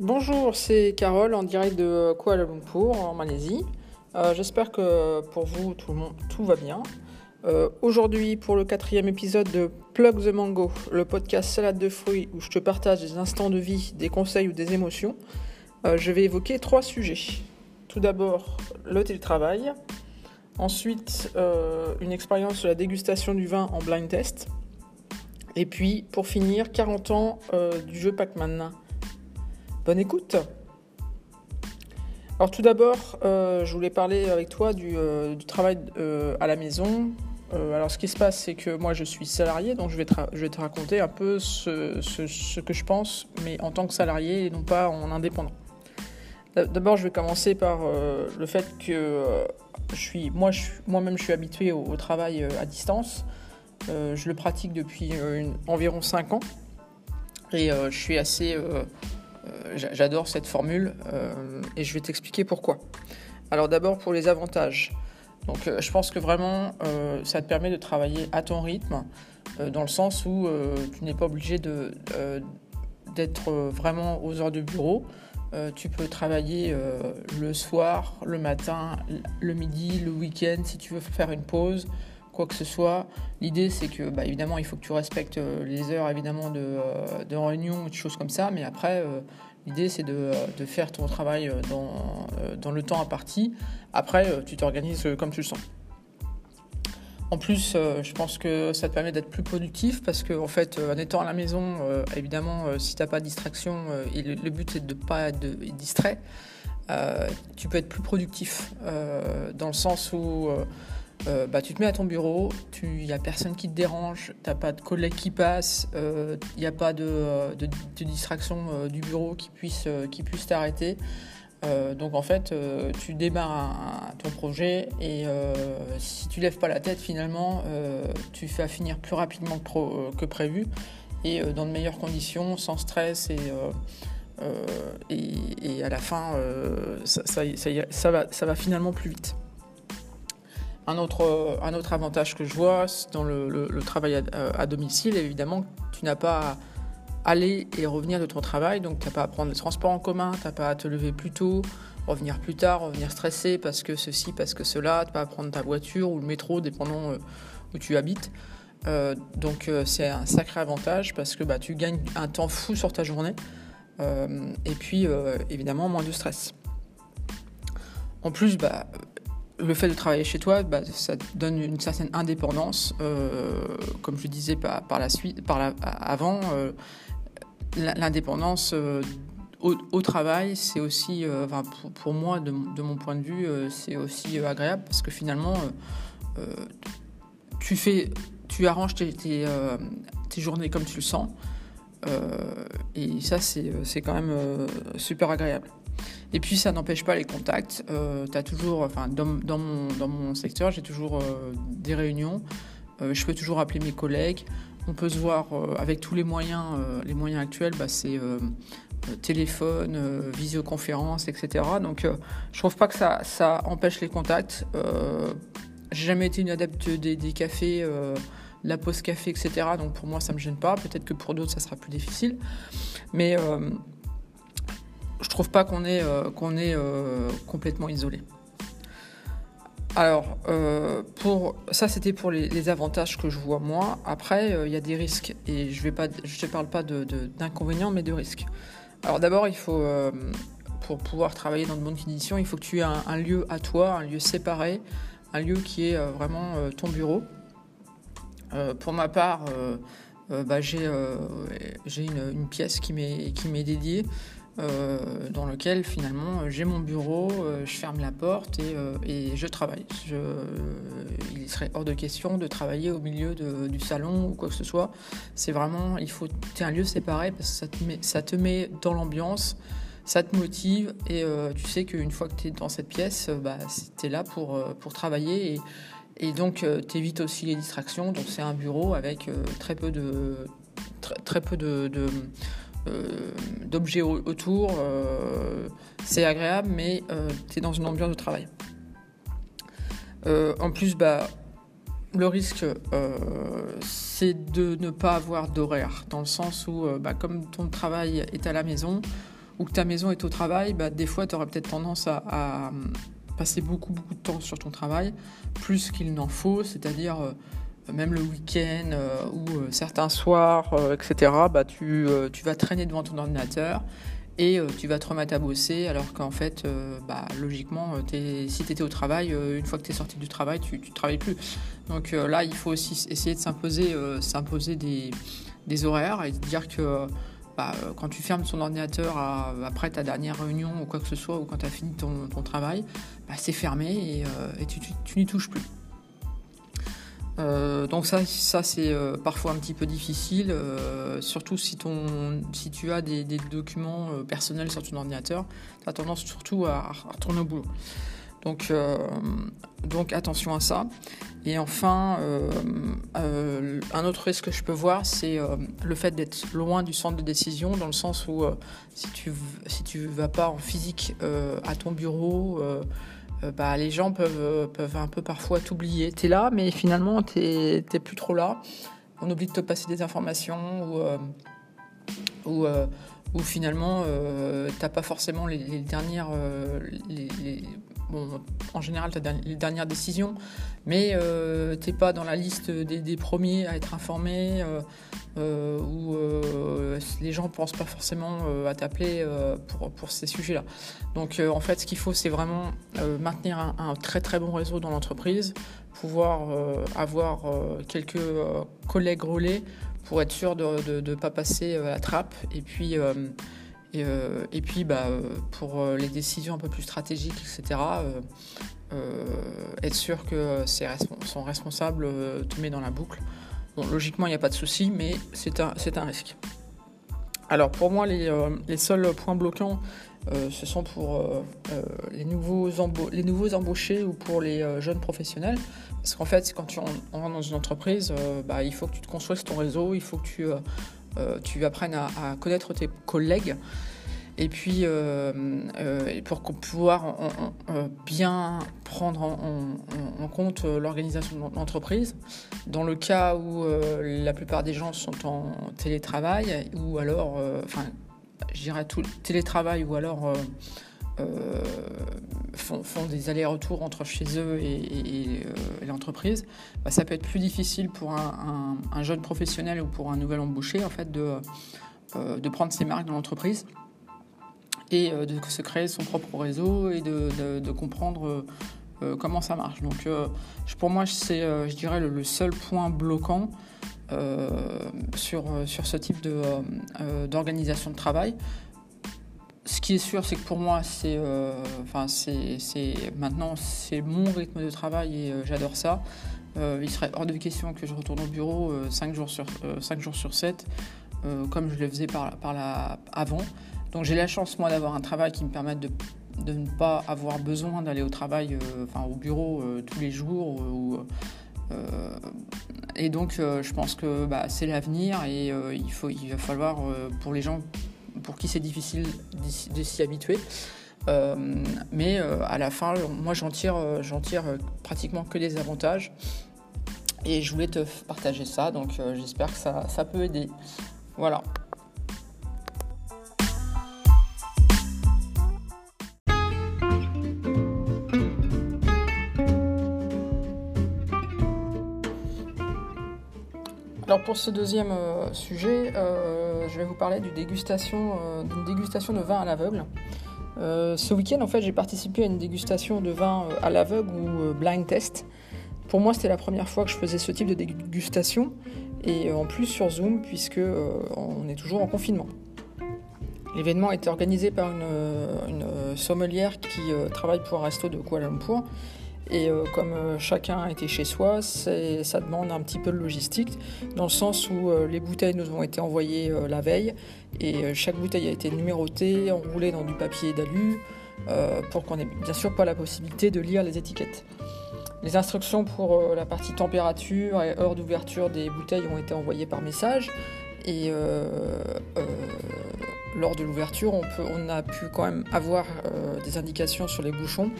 Bonjour, c'est Carole en direct de Kuala Lumpur en Malaisie. Euh, j'espère que pour vous tout, le monde, tout va bien. Euh, aujourd'hui, pour le quatrième épisode de Plug the Mango, le podcast salade de fruits où je te partage des instants de vie, des conseils ou des émotions, euh, je vais évoquer trois sujets. Tout d'abord, le télétravail. Ensuite, une expérience sur la dégustation du vin en blind test. Et puis, pour finir, 40 ans du jeu Pac-Man. Bonne écoute Alors tout d'abord, euh, je voulais parler avec toi du, euh, travail euh, à la maison. alors ce qui se passe, c'est que moi je suis salarié, donc je vais, te raconter un peu ce, que je pense, mais en tant que salarié et non pas en indépendant. D'abord, je vais commencer par le fait que je suis, moi, moi-même, je suis habitué au, travail à distance. je le pratique depuis environ 5 ans et je suis assez j'adore cette formule euh, et je vais t'expliquer pourquoi. Alors d'abord pour les avantages. Donc euh, je pense que vraiment ça te permet de travailler à ton rythme dans le sens où tu n'es pas obligé de, d'être vraiment aux heures de bureau. tu peux travailler le soir, le matin, le midi, le week-end si tu veux faire une pause quoi que ce soit. L'idée, c'est que, bah, évidemment, il faut que tu respectes euh, les heures, évidemment, de, euh, de réunion, des choses comme ça. Mais après, euh, l'idée, c'est de, de, faire ton travail dans, dans le temps imparti. Après, tu t'organises comme tu le sens. En plus, je pense que ça te permet d'être plus productif parce que, en fait, en étant à la maison, évidemment, si tu n'as pas de distraction, et le, but c'est de ne pas être distrait, tu peux être plus productif dans le sens où euh, bah, tu te mets à ton bureau, il n'y a personne qui te dérange, tu n'as pas de collègues qui passent, il euh, n'y a pas de, euh, distraction du bureau qui puisse, qui puisse t'arrêter. donc en fait, tu démarres ton projet et si tu lèves pas la tête, finalement, tu fais finir plus rapidement que, prévu et dans de meilleures conditions, sans stress et, et, à la fin, ça, va, ça va finalement plus vite. Un autre, un autre avantage que je vois dans le, travail à, domicile, évidemment, tu n'as pas à aller et revenir de ton travail, donc tu n'as pas à prendre les transports en commun, tu n'as pas à te lever plus tôt, revenir plus tard, revenir stressé parce que ceci, parce que cela, tu n'as pas à prendre ta voiture ou le métro, dépendant euh, où tu habites. Euh, donc euh, c'est un sacré avantage parce que bah, tu gagnes un temps fou sur ta journée et puis évidemment moins de stress. En plus, bah, le fait de travailler chez toi, bah, ça donne une certaine indépendance. Euh, comme je disais par, la suite, par avant, euh, l'indépendance euh, au, travail, c'est aussi, pour, moi, de, mon point de vue, c'est aussi agréable parce que finalement, tu fais, tu arranges tes, journées comme tu le sens. et ça, c'est quand même super agréable. Et puis ça n'empêche pas les contacts. Euh, toujours, enfin, dans, mon, dans mon secteur, j'ai toujours euh, des réunions. Euh, je peux toujours appeler mes collègues. On peut se voir avec tous les moyens. les moyens actuels, bah, c'est téléphone, visioconférence, etc. Donc je trouve pas que ça, ça empêche les contacts. j'ai jamais été une adepte des, des cafés la pause café, etc. Donc pour moi, ça me gêne pas. Peut-être que pour d'autres, ça sera plus difficile. Mais je trouve pas qu'on est, euh, qu'on est euh, complètement isolé. Alors, euh, pour ça, c'était pour les, avantages que je vois moi. Après, il y a des risques et je ne te parle pas d'inconvénients, mais de risques. Alors d'abord, il faut, pour pouvoir travailler dans de bonnes conditions, il faut que tu aies un, lieu à toi, un lieu séparé, un lieu qui est vraiment ton bureau. pour ma part, bah, j'ai une, une, pièce qui m'est dédiée. Euh, dans lequel finalement j'ai mon bureau, euh, je ferme la porte et, euh, je travaille. Il serait hors de question de travailler au milieu du salon ou quoi que ce soit. C'est vraiment, il faut, un lieu séparé parce que ça te met, dans l'ambiance, ça te motive et tu sais qu'une fois que tu es dans cette pièce, bah, tu es là pour, travailler et, donc tu évites aussi les distractions. Donc c'est un bureau avec très peu de, très, peu de euh, d'objets autour. Euh, c'est agréable, mais euh, tu es dans une ambiance de travail. en plus, bah, le risque, c'est de ne pas avoir d'horaire, dans le sens où, bah, comme ton travail est à la maison, ou que ta maison est au travail, bah, des fois, tu aurais peut-être tendance à, passer beaucoup, beaucoup de temps sur ton travail, plus qu'il n'en faut, c'est-à-dire même le week-end ou certains soirs, etc., bah, tu, tu vas traîner devant ton ordinateur et euh, tu vas te remettre à bosser alors qu'en fait, euh, bah, logiquement, euh, si tu étais au travail, une fois que tu es sorti du travail, tu ne travailles plus. Donc là, il faut aussi essayer de s'imposer s'imposer des, des, horaires et dire que bah, quand tu fermes ton ordinateur après ta dernière réunion ou quoi que ce soit, ou quand tu as fini ton, travail, bah, c'est fermé et, tu n'y touches plus. Euh, donc ça, ça c'est euh, parfois un petit peu difficile, euh, surtout si, ton, si tu as des, documents personnels sur ton ordinateur, tu as tendance surtout à, retourner au boulot. Donc, attention à ça. Et enfin, un autre risque que je peux voir, c'est le fait d'être loin du centre de décision, dans le sens où si tu si tu vas pas en physique à ton bureau, euh, bah, les gens peuvent, euh, peuvent un peu parfois t'oublier. Tu es là, mais finalement, tu n'es plus trop là. On oublie de te passer des informations ou, euh, ou, finalement, tu pas forcément les, dernières. En général, tu les dernières décisions, mais tu n'es pas dans la liste des, des, premiers à être informés. Euh, où euh, les gens ne pensent pas forcément euh, à t'appeler pour, pour, ces sujets-là. Donc en fait, ce qu'il faut, c'est vraiment maintenir un, très très bon réseau dans l'entreprise, pouvoir avoir quelques collègues relais pour être sûr de ne pas passer à la trappe. Et puis, et, puis bah, pour les décisions un peu plus stratégiques, etc., être sûr que son responsable te met dans la boucle logiquement, il n'y a pas de souci, mais c'est un, risque. Alors, pour moi, les, euh, seuls points bloquants, euh, ce sont pour euh, les, nouveaux embauchés ou pour les jeunes professionnels. Parce qu'en fait, quand tu rentres dans une entreprise, bah, il faut que tu te construises ton réseau, il faut que tu, apprennes à, connaître tes collègues. Et puis, euh, euh, pour pouvoir euh, bien prendre en, compte l'organisation de l'entreprise, dans le cas où la plupart des gens sont en télétravail, ou alors, enfin, je dirais tout télétravail, ou alors font, des allers-retours entre chez eux et, l'entreprise, bah, ça peut être plus difficile pour un, jeune professionnel ou pour un nouvel embauché en fait de, de prendre ses marques dans l'entreprise et euh, de se créer son propre réseau et de, comprendre euh, euh, comment ça marche. Donc pour moi, c'est, je dirais, le, seul point bloquant sur, sur ce type de, d'organisation de travail. Ce qui est sûr, c'est que pour moi, c'est, enfin, c'est, maintenant, c'est mon rythme de travail et j'adore ça. il serait hors de question que je retourne au bureau 5 jours, sur, 5 jours sur 7, comme je le faisais par, par avant. Donc j'ai la chance, moi, d'avoir un travail qui me permette de, ne pas avoir besoin d'aller au travail, euh, enfin au bureau euh, tous les jours. Euh, et donc je pense que bah, c'est l'avenir et il, faut, il va falloir, pour les gens pour qui c'est difficile de s'y habituer, mais à la fin, moi j'en tire, tire pratiquement que des avantages. Et je voulais te partager ça, donc j'espère que ça, ça peut aider. Voilà. Pour ce deuxième euh, sujet, euh, je vais vous parler d'une dégustation, euh, d'une dégustation de vin à l'aveugle. ce week-end, en fait, j'ai participé à une dégustation de vin à l'aveugle ou blind test. Pour moi, c'était la première fois que je faisais ce type de dégustation, et en plus sur Zoom, puisque on est toujours en confinement. L'événement été organisé par une, une sommelière qui travaille pour un resto de Kuala Lumpur et euh, comme euh, chacun était chez soi, ça demande un petit peu de logistique, dans le sens où euh, les bouteilles nous ont été envoyées la veille, et chaque bouteille a été numérotée, enroulée dans du papier d'alu, pour qu'on ait bien sûr pas la possibilité de lire les étiquettes. Les instructions pour la partie température et heure d'ouverture des bouteilles ont été envoyées par message, et lors de l'ouverture, on, a pu quand même avoir des indications sur les bouchons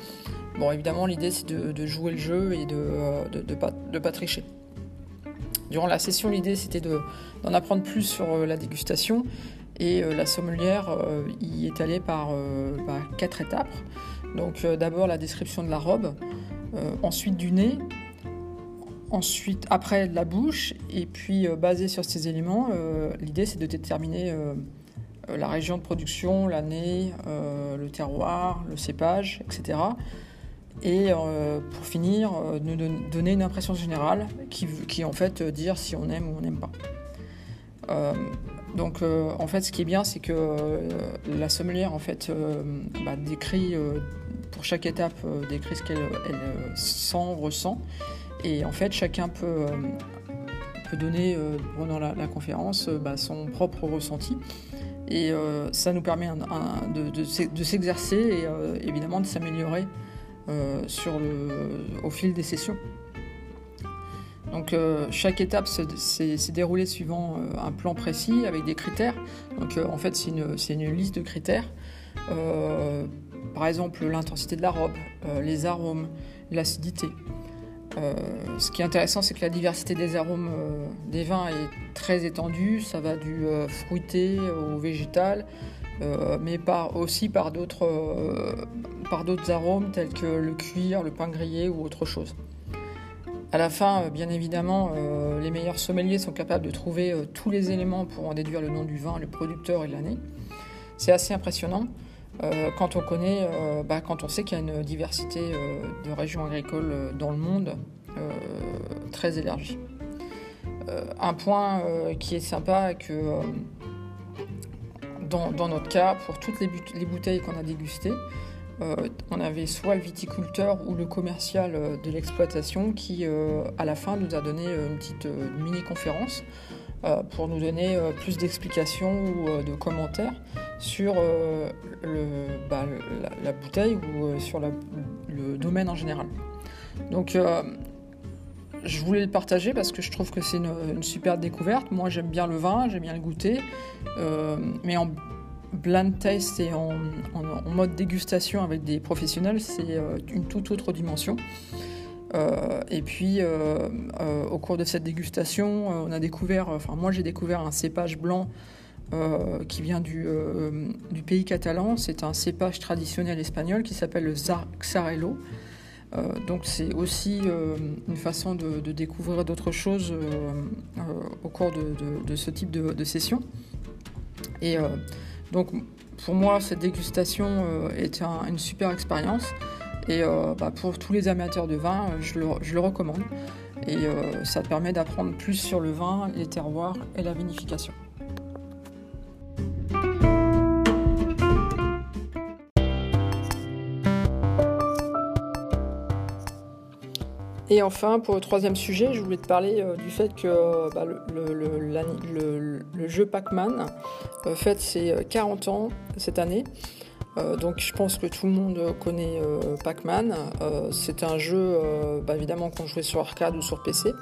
Bon, évidemment, l'idée c'est de, jouer le jeu et de ne de, pas, tricher. Durant la session, l'idée c'était d'en apprendre plus sur euh, la dégustation Et la sommelière y est allée par quatre étapes. Donc d'abord la description de la robe, ensuite du nez, ensuite après de la bouche, et puis basé sur ces éléments, l'idée c'est de déterminer la région de production, l'année, le terroir, le cépage, etc. Et euh, pour finir, euh, nous donner une impression générale qui, qui en fait euh, dire si on aime ou on n'aime pas. donc en fait ce qui est bien c'est que la sommelière en fait bah, décrit pour chaque étape décrit ce qu'elle sent, ressent et en fait chacun peut, peut donner pendant la, conférence bah, son propre ressenti et ça nous permet de, s'exercer et évidemment de s'améliorer le, au fil des sessions. Donc euh, chaque étape s'est déroulée suivant euh, un plan précis avec des critères. Donc en fait c'est une, une, liste de critères. par exemple l'intensité de la robe, les arômes, l'acidité. ce qui est intéressant c'est que la diversité des arômes des vins est très étendue. Ça va du fruité au végétal. Euh, mais aussi par d'autres, euh, par d'autres arômes tels que le cuir, le pain grillé ou autre chose. À la fin, euh, bien évidemment, les meilleurs sommeliers sont capables de trouver tous les éléments pour en déduire le nom du vin, le producteur et l'année. C'est assez impressionnant quand on connaît, bah, quand on sait qu'il y a une diversité de régions agricoles dans le monde très élargie. un point qui est sympa, que dans, notre cas, pour toutes les, bouteilles qu'on a dégustées, euh, on avait soit le viticulteur ou le commercial euh, de l'exploitation qui, euh, à la fin, nous a donné une petite mini-conférence pour nous donner plus d'explications ou de commentaires sur bah, la, bouteille ou sur le domaine en général. Donc, je voulais le partager parce que je trouve que c'est une, super découverte. Moi, j'aime bien le vin, j'aime bien le goûter, euh, mais en blind taste et en, mode dégustation avec des professionnels, c'est euh, une toute autre dimension. Euh, et puis, au cours de cette dégustation, on a découvert, enfin moi j'ai découvert un cépage blanc qui vient du, pays catalan. C'est un cépage traditionnel espagnol qui s'appelle le Xarello. Euh, donc c'est aussi euh, une façon de, découvrir d'autres choses euh, au cours de, ce type de, session. Et donc pour moi, cette dégustation est une super expérience. Et bah, pour tous les amateurs de vin, le, je le recommande. Et ça permet d'apprendre plus sur le vin, les terroirs et la vinification. Et enfin, pour le troisième sujet, je voulais te parler euh, du fait que bah, le, jeu Pac-Man euh, fête ses 40 ans cette année. Euh, donc je pense que tout le monde connaît Pac-Man. c'est un jeu bah, évidemment qu'on jouait sur arcade ou sur PC.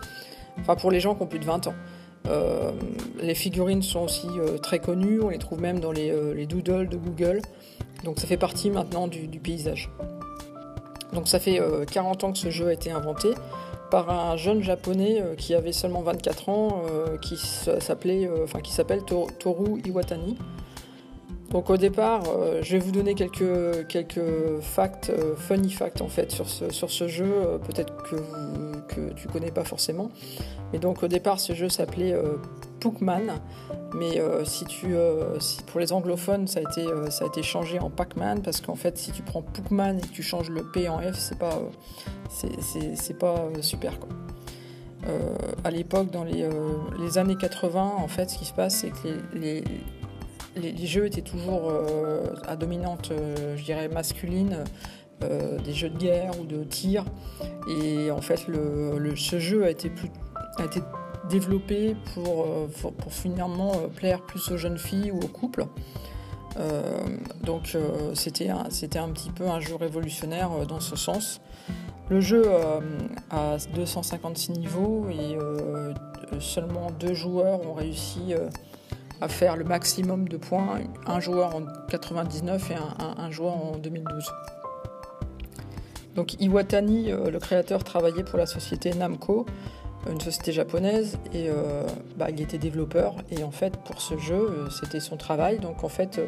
Enfin pour les gens qui ont plus de 20 ans. les figurines sont aussi très connues, on les trouve même dans les, doodles de Google. Donc ça fait partie maintenant du paysage. Donc ça fait 40 euh, ans que ce jeu a été inventé par un jeune japonais euh, qui avait seulement 24 ans, euh, qui s'appelait, s'appelle Toru Iwatani. Donc au départ, je vais vous donner quelques, quelques facts, funny facts en fait sur ce, sur ce jeu, peut-être que, que tu connais pas forcément. Mais donc au départ, ce jeu s'appelait Pookman, mais euh, si tu, euh, pour les anglophones, ça a été, euh, ça a été changé en Pac-Man parce qu'en fait, si tu prends Pookman et que tu changes le P en F, c'est pas, pas super quoi. à l'époque, dans les, années 80, en fait, ce qui se passe, c'est que les, les, jeux étaient toujours à dominante, je dirais, masculine. des jeux de guerre ou de tir et en fait le, ce jeu a été, plus, a été développé pour, euh, finalement euh, plaire plus aux jeunes filles ou aux couples. Euh, donc c'était un, un petit peu un jeu révolutionnaire dans ce sens. Le jeu a 256 niveaux et seulement deux joueurs ont réussi à faire le maximum de points, un joueur en 99 et un joueur en 2012. Donc Iwatani, le créateur, travaillait pour la société Namco une société japonaise et bah, il était développeur et en fait pour ce jeu c'était son travail donc en fait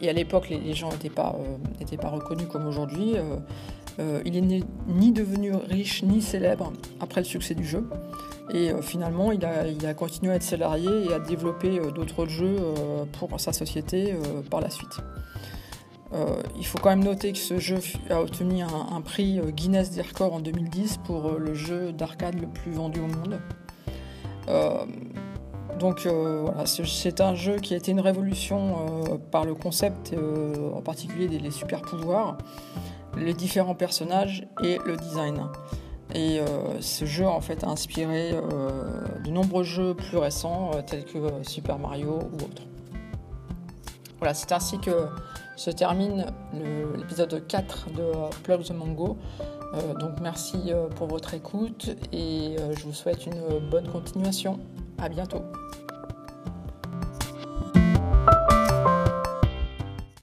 et à l'époque les, gens n'étaient pas, pas reconnus comme aujourd'hui il est ni devenu riche ni célèbre après le succès du jeu et finalement il a, il a, continué à être salarié et à développer d'autres jeux pour sa société par la suite. Euh, il faut quand même noter que ce jeu a obtenu un, prix euh, Guinness des records en 2010 pour euh, le jeu d'arcade le plus vendu au monde. donc voilà, c'est un jeu qui a été une révolution par le concept, en particulier des super pouvoirs, les différents personnages et le design. Et ce jeu en fait a inspiré de nombreux jeux plus récents tels que Super Mario ou autres. Voilà, c'est ainsi que se termine l'épisode 4 de Plug the Mango. Euh, donc merci euh, pour votre écoute et euh, je vous souhaite une bonne continuation. À bientôt.